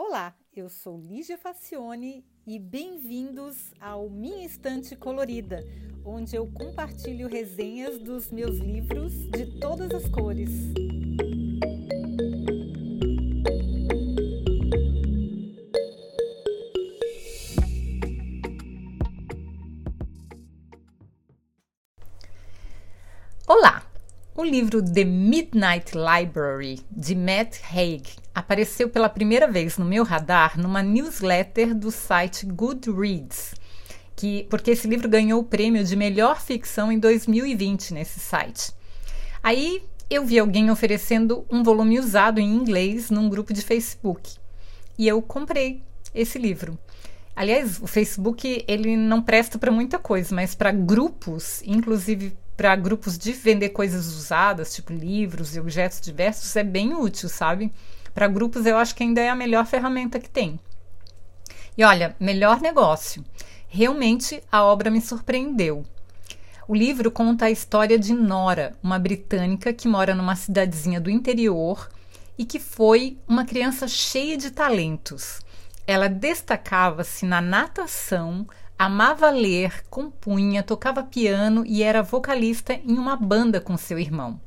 Olá, eu sou Lígia Facione e bem-vindos ao Minha Estante Colorida, onde eu compartilho resenhas dos meus livros de todas as cores. Olá! O livro The Midnight Library, de Matt Haig, apareceu pela primeira vez no meu radar numa newsletter do site Goodreads, que, porque esse livro ganhou o prêmio de melhor ficção em 2020 nesse site. Aí eu vi alguém oferecendo um volume usado em inglês num grupo de Facebook e eu comprei esse livro. Aliás, o Facebook ele não presta para muita coisa, mas para grupos, inclusive para grupos de vender coisas usadas, tipo livros e objetos diversos, é bem útil, sabe? Para grupos eu acho que ainda é a melhor ferramenta que tem. E olha, melhor negócio. Realmente a obra me surpreendeu. O livro conta a história de Nora, uma britânica que mora numa cidadezinha do interior e que foi uma criança cheia de talentos. Ela destacava-se na natação, Amava ler, compunha, tocava piano e era vocalista em uma banda com seu irmão.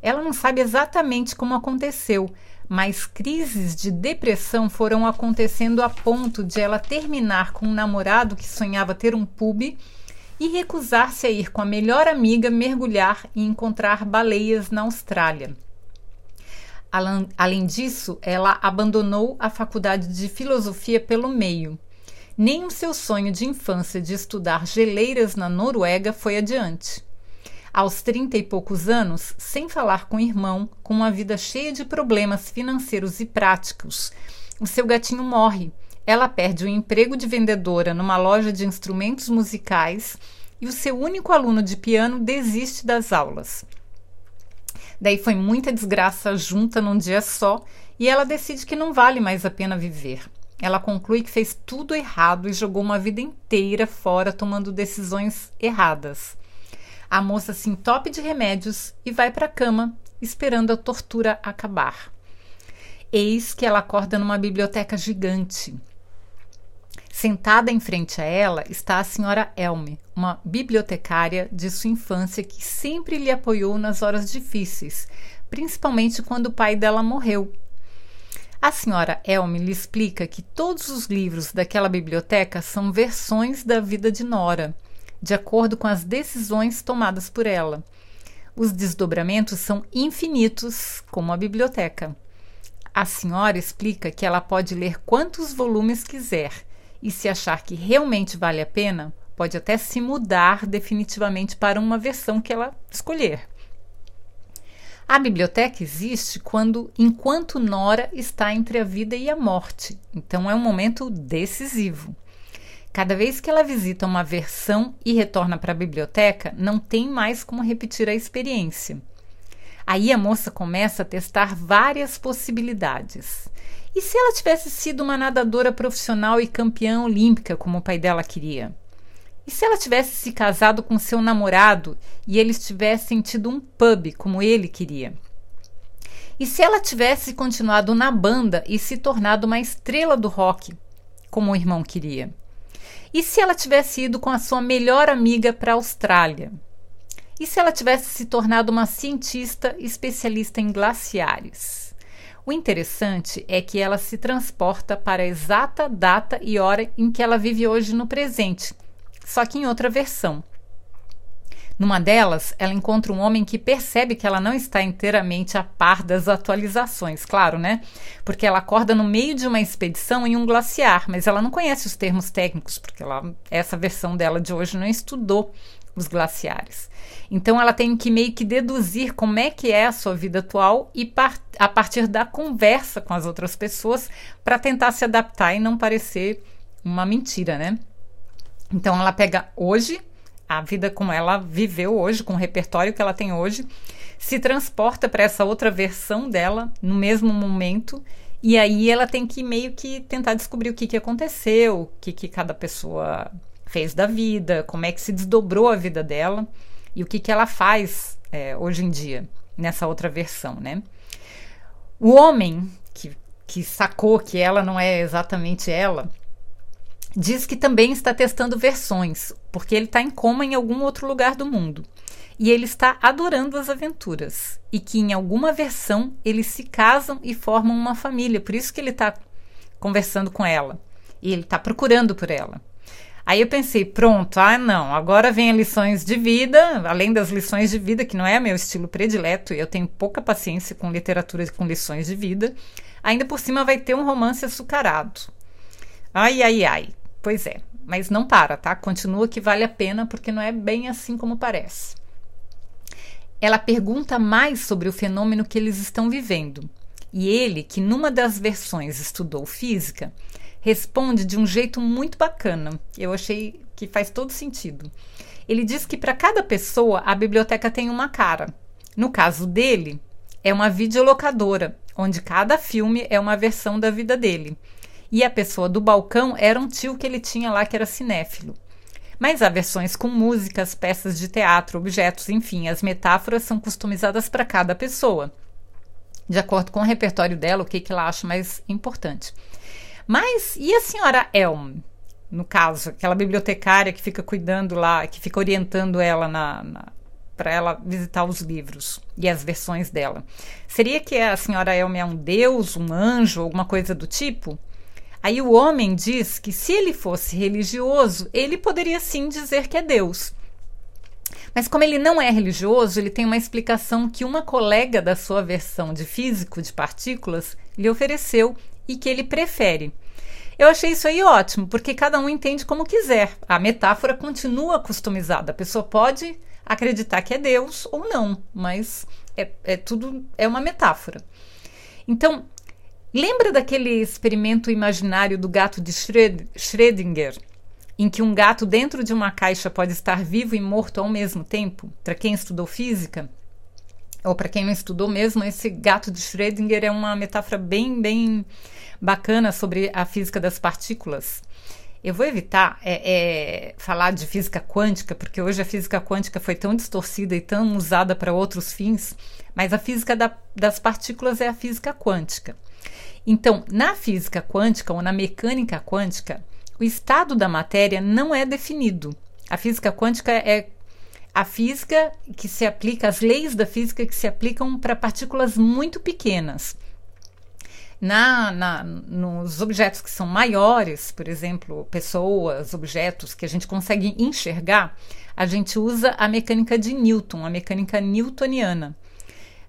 Ela não sabe exatamente como aconteceu, mas crises de depressão foram acontecendo a ponto de ela terminar com um namorado que sonhava ter um pub e recusar-se a ir com a melhor amiga mergulhar e encontrar baleias na Austrália. Além disso, ela abandonou a faculdade de filosofia pelo meio nem o seu sonho de infância de estudar geleiras na Noruega foi adiante. Aos trinta e poucos anos, sem falar com o irmão, com uma vida cheia de problemas financeiros e práticos, o seu gatinho morre. Ela perde o emprego de vendedora numa loja de instrumentos musicais e o seu único aluno de piano desiste das aulas. Daí foi muita desgraça junta num dia só e ela decide que não vale mais a pena viver. Ela conclui que fez tudo errado e jogou uma vida inteira fora tomando decisões erradas. A moça se entope de remédios e vai para a cama, esperando a tortura acabar. Eis que ela acorda numa biblioteca gigante. Sentada em frente a ela está a senhora Elme, uma bibliotecária de sua infância que sempre lhe apoiou nas horas difíceis, principalmente quando o pai dela morreu a senhora Elme lhe explica que todos os livros daquela biblioteca são versões da vida de Nora, de acordo com as decisões tomadas por ela. Os desdobramentos são infinitos, como a biblioteca. A senhora explica que ela pode ler quantos volumes quiser e, se achar que realmente vale a pena, pode até se mudar definitivamente para uma versão que ela escolher. A biblioteca existe quando, enquanto Nora está entre a vida e a morte. Então é um momento decisivo. Cada vez que ela visita uma versão e retorna para a biblioteca, não tem mais como repetir a experiência. Aí a moça começa a testar várias possibilidades. E se ela tivesse sido uma nadadora profissional e campeã olímpica, como o pai dela queria? E se ela tivesse se casado com seu namorado e eles tivessem tido um pub como ele queria? E se ela tivesse continuado na banda e se tornado uma estrela do rock, como o irmão queria? E se ela tivesse ido com a sua melhor amiga para a Austrália? E se ela tivesse se tornado uma cientista especialista em glaciares? O interessante é que ela se transporta para a exata data e hora em que ela vive hoje no presente, só que em outra versão. Numa delas, ela encontra um homem que percebe que ela não está inteiramente a par das atualizações, claro, né? Porque ela acorda no meio de uma expedição em um glaciar, mas ela não conhece os termos técnicos, porque ela, essa versão dela de hoje não estudou os glaciares. Então ela tem que meio que deduzir como é que é a sua vida atual e par a partir da conversa com as outras pessoas para tentar se adaptar e não parecer uma mentira, né? Então ela pega hoje, a vida como ela viveu hoje, com o repertório que ela tem hoje, se transporta para essa outra versão dela no mesmo momento. E aí ela tem que meio que tentar descobrir o que, que aconteceu, o que, que cada pessoa fez da vida, como é que se desdobrou a vida dela e o que, que ela faz é, hoje em dia, nessa outra versão, né? O homem, que que sacou que ela não é exatamente ela, diz que também está testando versões, porque ele está em coma em algum outro lugar do mundo. E ele está adorando as aventuras. E que em alguma versão eles se casam e formam uma família. Por isso que ele está conversando com ela. E ele está procurando por ela. Aí eu pensei, pronto, ah não, agora vem lições de vida, além das lições de vida, que não é meu estilo predileto, eu tenho pouca paciência com literatura com lições de vida, ainda por cima vai ter um romance açucarado. Ai, ai, ai. Pois é, mas não para, tá? Continua que vale a pena, porque não é bem assim como parece. Ela pergunta mais sobre o fenômeno que eles estão vivendo. E ele, que numa das versões estudou física, responde de um jeito muito bacana. Eu achei que faz todo sentido. Ele diz que para cada pessoa a biblioteca tem uma cara. No caso dele, é uma videolocadora, onde cada filme é uma versão da vida dele. E a pessoa do balcão era um tio que ele tinha lá que era cinéfilo. Mas há versões com músicas, peças de teatro, objetos, enfim, as metáforas são customizadas para cada pessoa, de acordo com o repertório dela, o que, que ela acha mais importante. Mas e a senhora Elm? No caso, aquela bibliotecária que fica cuidando lá, que fica orientando ela na, na para ela visitar os livros e as versões dela. Seria que a senhora Elm é um deus, um anjo, alguma coisa do tipo? Aí o homem diz que se ele fosse religioso, ele poderia sim dizer que é Deus. Mas como ele não é religioso, ele tem uma explicação que uma colega da sua versão de físico de partículas lhe ofereceu e que ele prefere. Eu achei isso aí ótimo, porque cada um entende como quiser. A metáfora continua customizada. A pessoa pode acreditar que é Deus ou não, mas é, é tudo é uma metáfora. Então, lembra daquele experimento imaginário do gato de Schrödinger, em que um gato dentro de uma caixa pode estar vivo e morto ao mesmo tempo? Para quem estudou física, ou para quem não estudou mesmo, esse gato de Schrödinger é uma metáfora bem, bem bacana sobre a física das partículas. Eu vou evitar é, é, falar de física quântica, porque hoje a física quântica foi tão distorcida e tão usada para outros fins, mas a física da, das partículas é a física quântica. Então, na física quântica ou na mecânica quântica, o estado da matéria não é definido. A física quântica é a física que se aplica, as leis da física que se aplicam para partículas muito pequenas. Na, na, nos objetos que são maiores, por exemplo, pessoas, objetos que a gente consegue enxergar, a gente usa a mecânica de Newton, a mecânica newtoniana.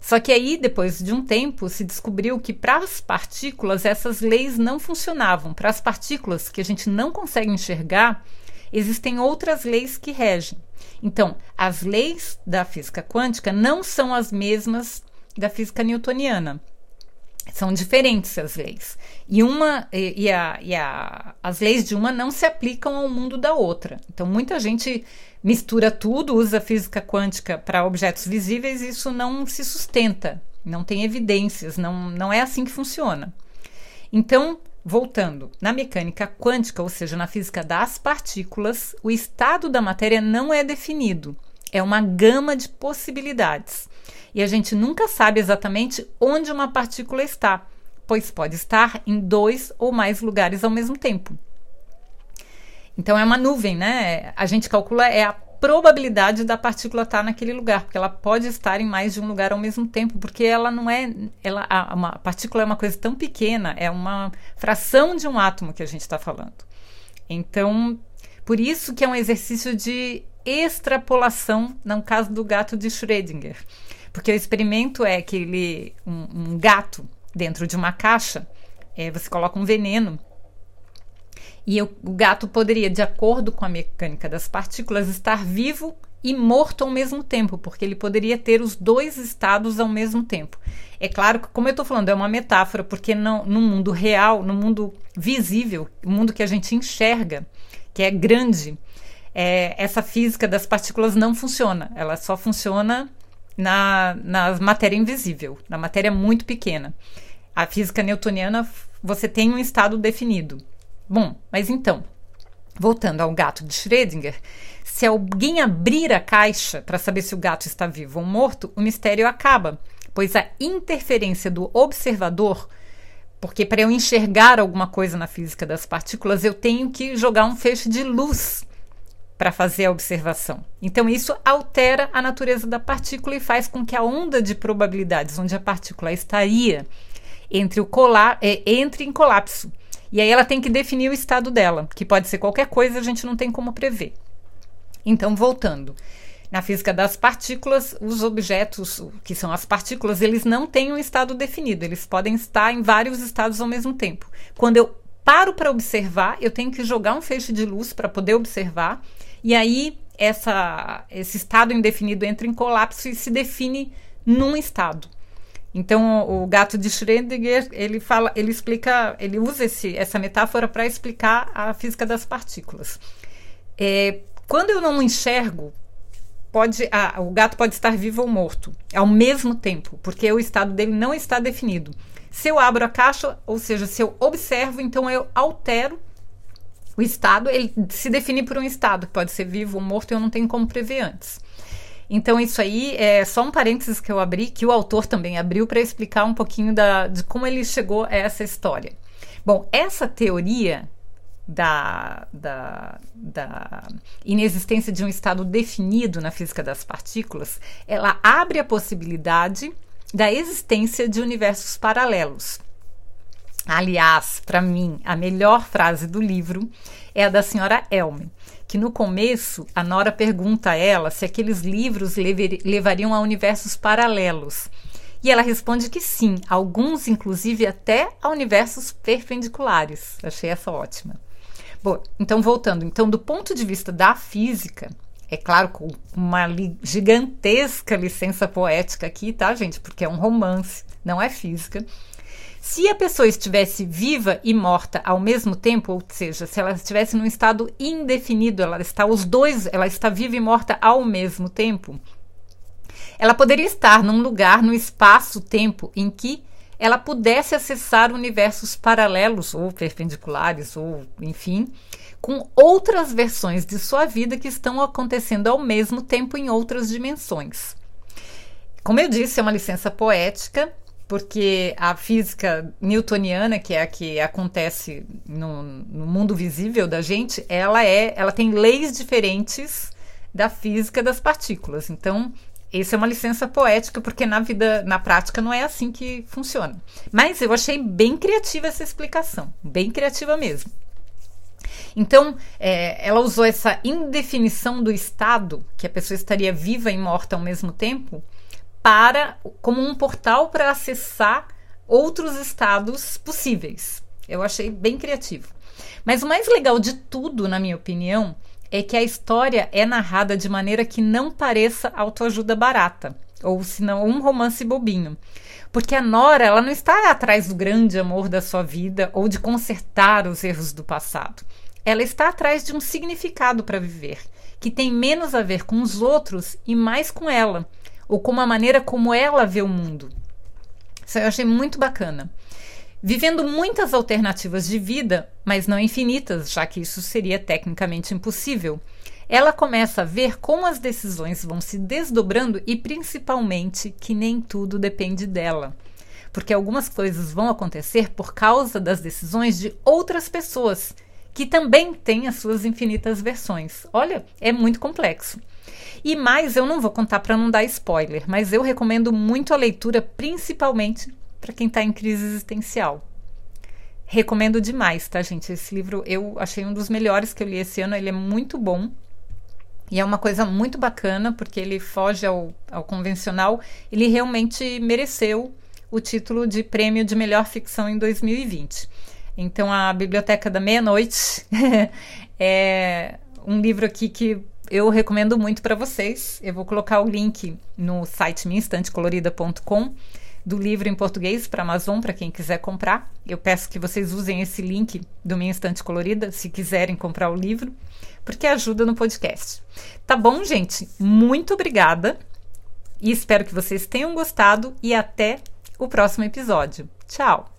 Só que aí, depois de um tempo, se descobriu que para as partículas essas leis não funcionavam. Para as partículas que a gente não consegue enxergar, existem outras leis que regem. Então, as leis da física quântica não são as mesmas da física newtoniana. São diferentes as leis. E, uma, e, a, e a, as leis de uma não se aplicam ao mundo da outra. Então, muita gente mistura tudo, usa física quântica para objetos visíveis e isso não se sustenta, não tem evidências, não, não é assim que funciona. Então, Voltando, na mecânica quântica, ou seja, na física das partículas, o estado da matéria não é definido. É uma gama de possibilidades. E a gente nunca sabe exatamente onde uma partícula está, pois pode estar em dois ou mais lugares ao mesmo tempo. Então é uma nuvem, né? A gente calcula é a probabilidade da partícula estar naquele lugar, porque ela pode estar em mais de um lugar ao mesmo tempo, porque ela não é, ela, a, uma partícula é uma coisa tão pequena, é uma fração de um átomo que a gente está falando. Então, por isso que é um exercício de extrapolação no caso do gato de Schrödinger, porque o experimento é que ele, um, um gato dentro de uma caixa, é, você coloca um veneno e o gato poderia, de acordo com a mecânica das partículas, estar vivo e morto ao mesmo tempo, porque ele poderia ter os dois estados ao mesmo tempo. É claro que, como eu estou falando, é uma metáfora, porque não, no mundo real, no mundo visível, o mundo que a gente enxerga, que é grande, é, essa física das partículas não funciona. Ela só funciona na, na matéria invisível, na matéria muito pequena. A física newtoniana, você tem um estado definido. Bom, mas então, voltando ao gato de Schrödinger, se alguém abrir a caixa para saber se o gato está vivo ou morto, o mistério acaba, pois a interferência do observador Porque para eu enxergar alguma coisa na física das partículas, eu tenho que jogar um feixe de luz para fazer a observação. Então, isso altera a natureza da partícula e faz com que a onda de probabilidades onde a partícula estaria entre, o cola é, entre em colapso. E aí ela tem que definir o estado dela, que pode ser qualquer coisa, a gente não tem como prever. Então, voltando. Na física das partículas, os objetos, que são as partículas, eles não têm um estado definido, eles podem estar em vários estados ao mesmo tempo. Quando eu paro para observar, eu tenho que jogar um feixe de luz para poder observar, e aí essa, esse estado indefinido entra em colapso e se define num estado. Então, o gato de Schrödinger, ele fala, ele explica, ele usa esse, essa metáfora para explicar a física das partículas. É, quando eu não enxergo, pode, ah, o gato pode estar vivo ou morto ao mesmo tempo, porque o estado dele não está definido. Se eu abro a caixa, ou seja, se eu observo, então eu altero o estado, ele se define por um estado, que pode ser vivo ou morto, eu não tenho como prever antes. Então, isso aí é só um parênteses que eu abri, que o autor também abriu para explicar um pouquinho da, de como ele chegou a essa história. Bom, essa teoria da, da, da, inexistência de um estado definido na física das partículas, ela abre a possibilidade da existência de universos paralelos. Aliás, para mim, a melhor frase do livro é a da senhora Elme, que no começo a Nora pergunta a ela se aqueles livros levariam a universos paralelos. E ela responde que sim, alguns inclusive até a universos perpendiculares. Achei essa ótima. Bom, então voltando, então do ponto de vista da física, é claro, com uma li gigantesca licença poética aqui, tá, gente? Porque é um romance, não é física. Se a pessoa estivesse viva e morta ao mesmo tempo, ou seja, se ela estivesse num estado indefinido, ela está os dois, ela está viva e morta ao mesmo tempo, ela poderia estar num lugar, no espaço-tempo em que ela pudesse acessar universos paralelos ou perpendiculares ou enfim, com outras versões de sua vida que estão acontecendo ao mesmo tempo em outras dimensões. Como eu disse, é uma licença poética porque a física newtoniana, que é a que acontece no, no, mundo visível da gente, ela é, ela tem leis diferentes da física das partículas. Então, essa é uma licença poética, porque na vida, na prática, não é assim que funciona. Mas eu achei bem criativa essa explicação, bem criativa mesmo. Então, é, ela usou essa indefinição do estado, que a pessoa estaria viva e morta ao mesmo tempo, para como um portal para acessar outros estados possíveis. Eu achei bem criativo. Mas o mais legal de tudo, na minha opinião, é que a história é narrada de maneira que não pareça autoajuda barata, ou senão um romance bobinho. Porque a Nora, ela não está atrás do grande amor da sua vida ou de consertar os erros do passado. Ela está atrás de um significado para viver, que tem menos a ver com os outros e mais com ela ou com a maneira como ela vê o mundo. Isso eu achei muito bacana. Vivendo muitas alternativas de vida, mas não infinitas, já que isso seria tecnicamente impossível, ela começa a ver como as decisões vão se desdobrando e principalmente que nem tudo depende dela. Porque algumas coisas vão acontecer por causa das decisões de outras pessoas, que também têm as suas infinitas versões. Olha, é muito complexo. E mais, eu não vou contar para não dar spoiler, mas eu recomendo muito a leitura, principalmente para quem está em crise existencial. Recomendo demais, tá, gente? Esse livro eu achei um dos melhores que eu li esse ano, ele é muito bom. E é uma coisa muito bacana, porque ele foge ao, ao convencional. Ele realmente mereceu o título de prêmio de melhor ficção em 2020. Então, a Biblioteca da Meia-Noite é um livro aqui que eu recomendo muito para vocês. Eu vou colocar o link no site minhainstantecolorida.com do livro em português para Amazon para quem quiser comprar. Eu peço que vocês usem esse link do Minha Estante Colorida se quiserem comprar o livro, porque ajuda no podcast. Tá bom, gente? Muito obrigada e espero que vocês tenham gostado e até o próximo episódio. Tchau!